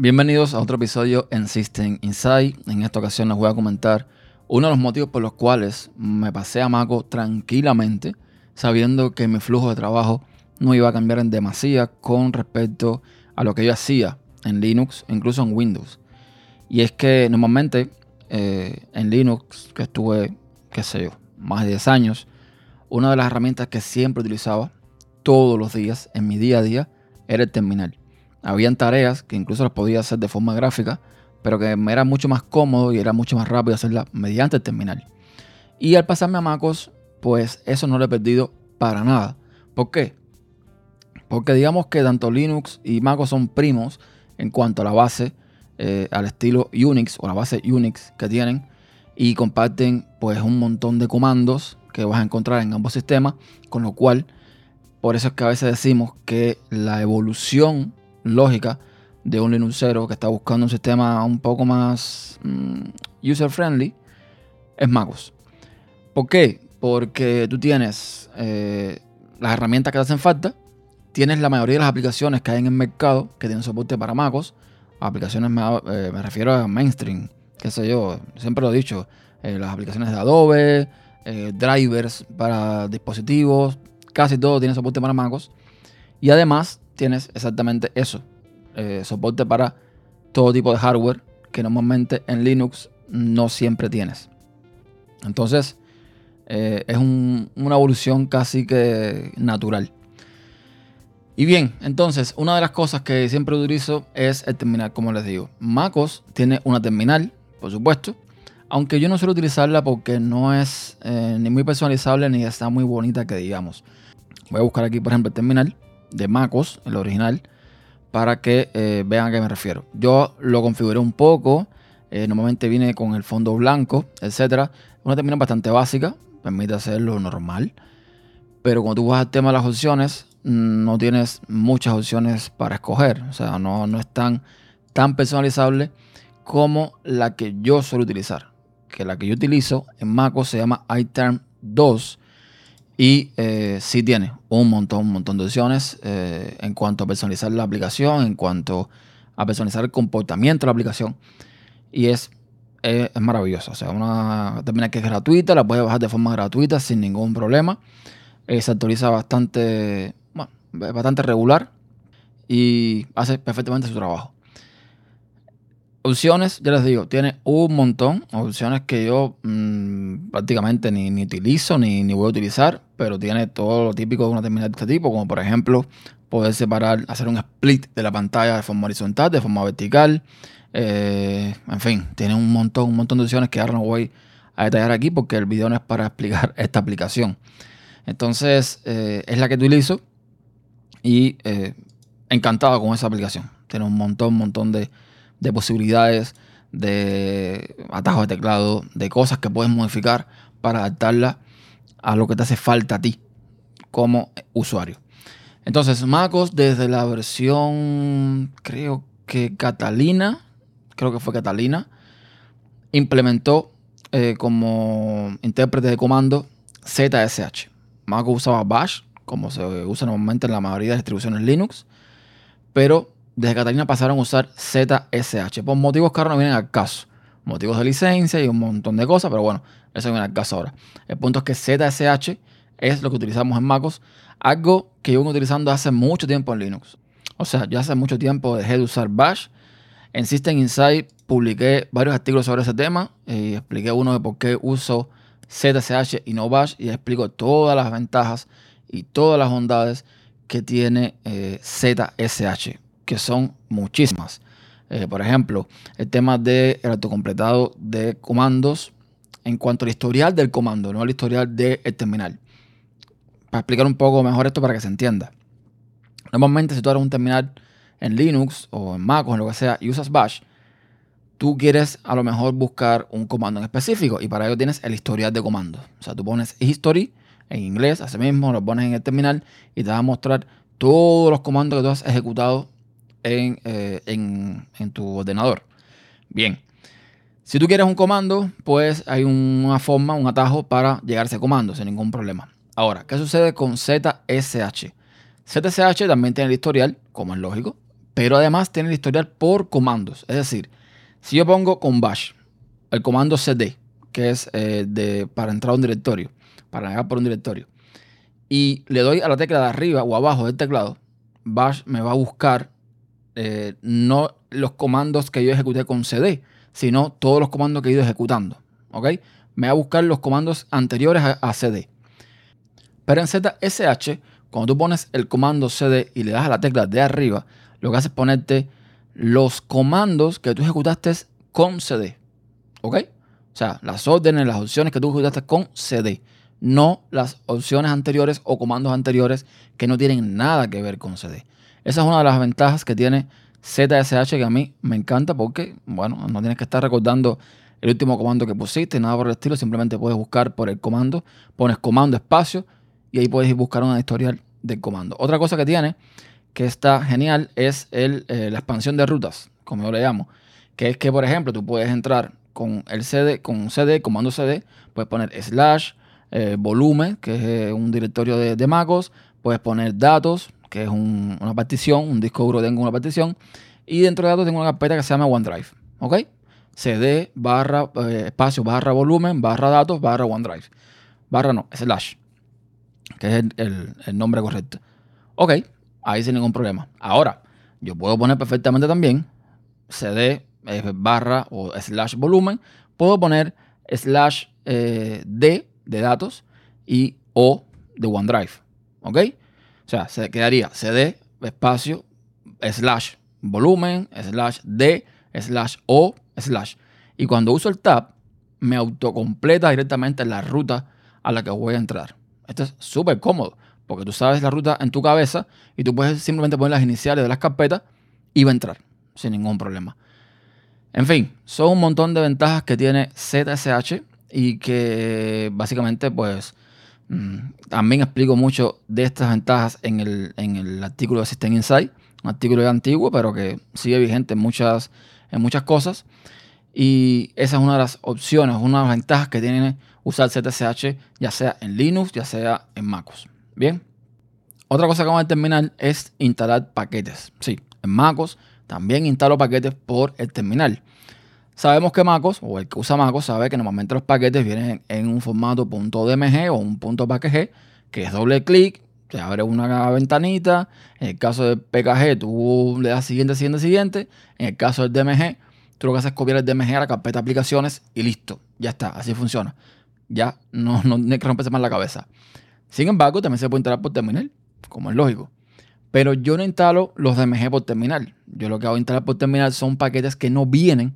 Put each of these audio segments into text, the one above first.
Bienvenidos a otro episodio en System Insight. En esta ocasión les voy a comentar uno de los motivos por los cuales me pasé a Maco tranquilamente, sabiendo que mi flujo de trabajo no iba a cambiar en demasía con respecto a lo que yo hacía en Linux, incluso en Windows. Y es que normalmente eh, en Linux, que estuve, qué sé yo, más de 10 años, una de las herramientas que siempre utilizaba todos los días en mi día a día era el terminal. Habían tareas que incluso las podía hacer de forma gráfica, pero que me era mucho más cómodo y era mucho más rápido hacerla mediante el terminal. Y al pasarme a MacOS, pues eso no lo he perdido para nada. ¿Por qué? Porque digamos que tanto Linux y MacOS son primos en cuanto a la base, eh, al estilo Unix o la base Unix que tienen y comparten pues un montón de comandos que vas a encontrar en ambos sistemas, con lo cual por eso es que a veces decimos que la evolución lógica de un Linuxero que está buscando un sistema un poco más mm, user friendly es MacOS. ¿Por qué? Porque tú tienes eh, las herramientas que te hacen falta, tienes la mayoría de las aplicaciones que hay en el mercado que tienen soporte para MacOS. Aplicaciones me, eh, refiero a mainstream, qué sé yo, siempre lo he dicho, eh, las aplicaciones de Adobe, drivers para dispositivos, casi todo tiene soporte para MacOS. Y además tienes exactamente eso. Eh, soporte para todo tipo de hardware que normalmente en Linux no siempre tienes. Entonces, eh, es una evolución casi que natural. Y bien, entonces, una de las cosas que siempre utilizo es el terminal, como les digo. MacOS tiene una terminal, por supuesto, aunque yo no suelo utilizarla porque no es eh, ni muy personalizable ni está muy bonita que digamos. Voy a buscar aquí, por ejemplo, el terminal de MacOS, el original, para que eh, vean a qué me refiero. Yo lo configuré un poco, eh, normalmente viene con el fondo blanco, etc. Una terminal bastante básica, permite hacerlo normal, pero cuando tú vas al tema de las opciones, mm, no tienes muchas opciones para escoger, o sea, no, no es tan, tan personalizable como la que yo suelo utilizar. Que la que yo utilizo en MacOS se llama iTerm 2 y eh, sí tiene un montón, un montón de opciones eh, en cuanto a personalizar la aplicación, en cuanto a personalizar el comportamiento de la aplicación. Y es, es, maravilloso. O sea, una terminal que es gratuita, la puedes bajar de forma gratuita sin ningún problema. Eh, se actualiza bastante, bueno, bastante regular y hace perfectamente su trabajo. Opciones, ya les digo, tiene un montón. Opciones que yo mm, prácticamente ni, ni utilizo ni, ni, voy a utilizar, pero tiene todo lo típico de una terminal de este tipo, como por ejemplo poder separar, hacer un split de la pantalla de forma horizontal, de forma vertical. Eh, en fin, tiene un montón, un montón de opciones que ahora no voy a detallar aquí porque el video no es para explicar esta aplicación. Entonces, eh, es la que utilizo y eh, encantado con esa aplicación. Tiene un montón, un montón de de posibilidades, de atajos de teclado, de cosas que puedes modificar para adaptarla a lo que te hace falta a ti como usuario. Entonces, MacOS desde la versión, creo que Catalina, creo que fue Catalina, implementó eh, como intérprete de comando ZSH. MacOS usaba Bash, como se usa normalmente en la mayoría de distribuciones Linux, pero desde Catalina pasaron a usar ZSH, por motivos que ahora no vienen al caso. Motivos de licencia y un montón de cosas, pero bueno, eso viene al caso ahora. El punto es que ZSH es lo que utilizamos en MacOS, algo que yo vengo utilizando hace mucho tiempo en Linux. O sea, ya hace mucho tiempo dejé de usar Bash. En System Insight publiqué varios artículos sobre ese tema y expliqué uno de por qué uso ZSH y no Bash y explico todas las ventajas y todas las bondades que tiene eh, ZSH que son muchísimas. Eh, por ejemplo, el tema del autocompletado de comandos en cuanto al historial del comando, no al historial del terminal. Para explicar un poco mejor esto para que se entienda. Normalmente si tú eres un terminal en Linux o en Mac o en lo que sea y usas Bash, tú quieres a lo mejor buscar un comando en específico y para ello tienes el historial de comandos. O sea, tú pones history en inglés, así mismo lo pones en el terminal y te va a mostrar todos los comandos que tú has ejecutado eh, en, tu ordenador. Bien. Si tú quieres un comando, pues hay una forma, un atajo para llegar a ese comando sin ningún problema. Ahora, ¿qué sucede con ZSH? ZSH también tiene el historial, como es lógico, pero además tiene el historial por comandos. Es decir, si yo pongo con bash el comando cd, que es eh, de, para entrar a un directorio, para navegar por un directorio, y le doy a la tecla de arriba o abajo del teclado, bash me va a buscar eh, no los comandos que yo ejecuté con cd, sino todos los comandos que he ido ejecutando. ¿Ok? Me va a buscar los comandos anteriores a, cd. Pero en ZSH, cuando tú pones el comando cd y le das a la tecla de arriba, lo que hace es ponerte los comandos que tú ejecutaste con cd. ¿Ok? O sea, las órdenes, las opciones que tú ejecutaste con cd. No las opciones anteriores o comandos anteriores que no tienen nada que ver con cd. Esa es una de las ventajas que tiene ZSH que a mí me encanta porque, bueno, no tienes que estar recordando el último comando que pusiste, nada por el estilo, simplemente puedes buscar por el comando, pones comando espacio y ahí puedes buscar una historial del comando. Otra cosa que tiene que está genial es el, eh, la expansión de rutas, como yo le llamo, que es que, por ejemplo, tú puedes entrar con el CD, con CD, comando CD, puedes poner slash, eh, volumen, que es eh, un directorio de, de MacOS, puedes poner datos, que es una partición, un disco duro tengo una partición, y dentro de datos tengo una carpeta que se llama OneDrive, ¿ok? CD barra eh, espacio barra volumen barra datos barra OneDrive. Barra no, slash, que es el, nombre correcto. Ok, ahí sin ningún problema. Ahora, yo puedo poner perfectamente también CD eh, barra o slash volumen. Puedo poner slash eh, D de datos y O de OneDrive. ¿Ok? O sea, se quedaría CD, espacio, slash, volumen, slash D, slash O, slash. Y cuando uso el tab, me autocompleta directamente la ruta a la que voy a entrar. Esto es súper cómodo, porque tú sabes la ruta en tu cabeza y tú puedes simplemente poner las iniciales de las carpetas y va a entrar sin ningún problema. En fin, son un montón de ventajas que tiene ZSH y que básicamente pues también explico mucho de estas ventajas en el, artículo de System Insight, un artículo antiguo, pero que sigue vigente en muchas, en muchas cosas. Y esa es una de las opciones, una de las ventajas que tiene usar ZSH, ya sea en Linux, ya sea en MacOS. Bien. Otra cosa que vamos a es instalar paquetes. Sí, en MacOS también instalo paquetes por el terminal. Sabemos que MacOS, o el que usa MacOS, sabe que normalmente los paquetes vienen en un formato .dmg o un .pkg, que es doble clic, te abre una ventanita. En el caso del PKG, tú le das siguiente, siguiente, siguiente. En el caso del DMG, tú lo que haces es copiar el DMG a la carpeta de aplicaciones y listo. Ya está, así funciona. Ya no, no, hay que romperse más la cabeza. Sin embargo, también se puede instalar por terminal, como es lógico. Pero yo no instalo los DMG por terminal. Yo lo que hago instalar por terminal son paquetes que no vienen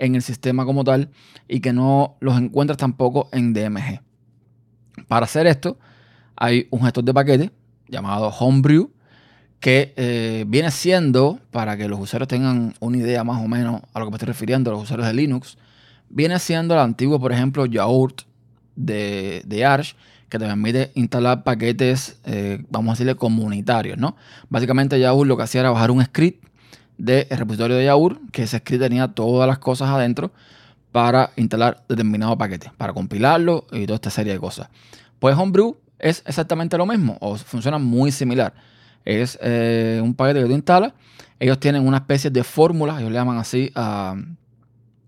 en el sistema como tal y que no los encuentras tampoco en DMG. Para hacer esto, hay un gestor de paquetes llamado Homebrew que eh, viene siendo, para que los usuarios tengan una idea más o menos a lo que me estoy refiriendo, los usuarios de Linux, viene siendo el antiguo, por ejemplo, Yaourt de, de Arch, que te permite instalar paquetes, eh, vamos a decirle, comunitarios, ¿no? Básicamente Yaourt lo que hacía era bajar un script del repositorio de Yaur, que ese script tenía todas las cosas adentro para instalar determinado paquete, para compilarlo y toda esta serie de cosas. Pues Homebrew es exactamente lo mismo, o funciona muy similar. Es eh, un paquete que tú instalas. Ellos tienen una especie de fórmula, ellos le llaman así a,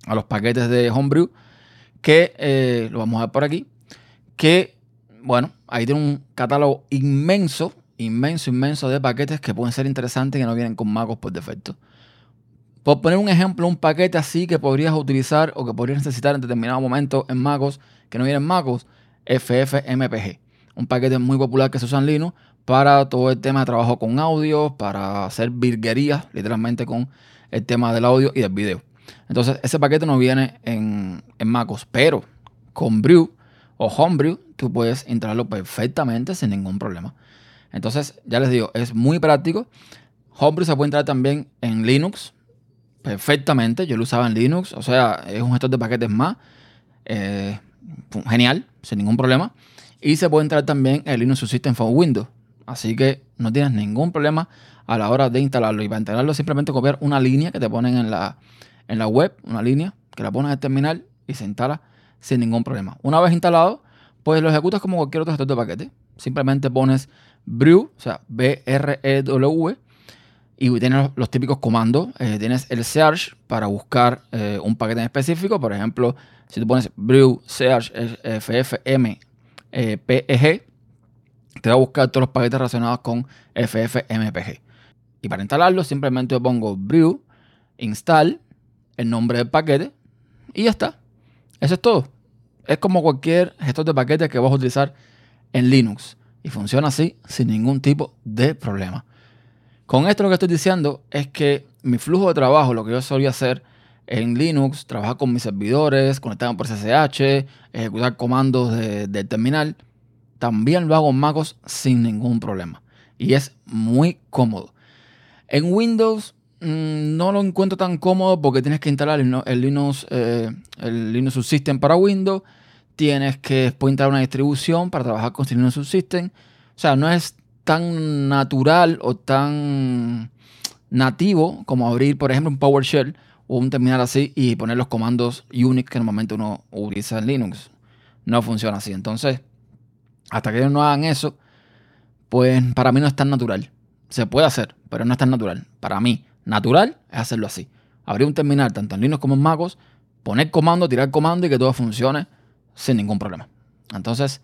los paquetes de Homebrew, que eh, lo vamos a ver por aquí, que, bueno, ahí tiene un catálogo inmenso inmenso, inmenso de paquetes que pueden ser interesantes y que no vienen con MacOS por defecto. Por poner un ejemplo, un paquete así que podrías utilizar o que podrías necesitar en determinado momento en MacOS, que no viene en MacOS, FFmpg. Un paquete muy popular que se usa en Linux para todo el tema de trabajo con audio, para hacer virguerías, literalmente con el tema del audio y del video. Entonces, ese paquete no viene en, en MacOS, pero con Brew o Homebrew, tú puedes instalarlo perfectamente sin ningún problema. Entonces, ya les digo, es muy práctico. Homebrew se puede entrar también en Linux perfectamente. Yo lo usaba en Linux, o sea, es un gestor de paquetes más. Eh, genial, sin ningún problema. Y se puede entrar también en Linux System for Windows. Así que no tienes ningún problema a la hora de instalarlo. Y para instalarlo, simplemente copiar una línea que te ponen en la, en la web, una línea que la pones el terminal y se instala sin ningún problema. Una vez instalado, pues lo ejecutas como cualquier otro gestor de paquete. Simplemente pones brew, o sea, B-R-E-W, Y tienes los, típicos comandos. Eh, tienes el search para buscar eh, un paquete en específico. Por ejemplo, si tú pones brew search ffmpeg, te va a buscar todos los paquetes relacionados con ffmpeg. Y para instalarlo, simplemente pongo brew, install, el nombre del paquete y ya está. Eso es todo. Es como cualquier gestor de paquetes que vas a utilizar en Linux. Y funciona así sin ningún tipo de problema. Con esto lo que estoy diciendo es que mi flujo de trabajo, lo que yo solía hacer en Linux, trabajar con mis servidores, conectarme por SSH, ejecutar comandos de, terminal, también lo hago en MacOS sin ningún problema. Y es muy cómodo. En Windows mm, no lo encuentro tan cómodo porque tienes que instalar el, Linux, eh, el Linux Subsystem para Windows. Tienes que instalar una distribución para trabajar con Linux Subsystem. O sea, no es tan natural o tan nativo como abrir, por ejemplo, un PowerShell o un terminal así y poner los comandos Unix que normalmente uno utiliza en Linux. No funciona así. Entonces, hasta que ellos no hagan eso, pues para mí no es tan natural. Se puede hacer, pero no es tan natural. Para mí, natural es hacerlo así. Abrir un terminal tanto en Linux como en MacOS, poner comando, tirar comando y que todo funcione sin ningún problema. Entonces,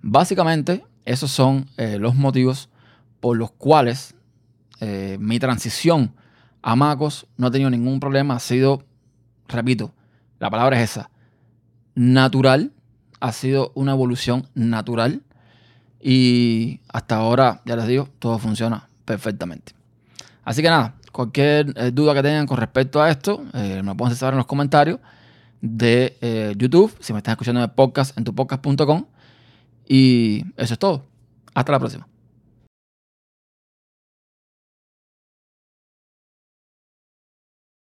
básicamente, esos son eh, los motivos por los cuales eh, mi transición a MacOS no ha tenido ningún problema. Ha sido, repito, la palabra es esa, natural ha sido una evolución natural y hasta ahora, ya les digo, todo funciona perfectamente. Así que nada, cualquier eh, duda que tengan con respecto a esto, eh, me pueden saber en los comentarios de eh, YouTube, si me están escuchando en podcast, en tupodcast.com. Y eso es todo. Hasta la próxima.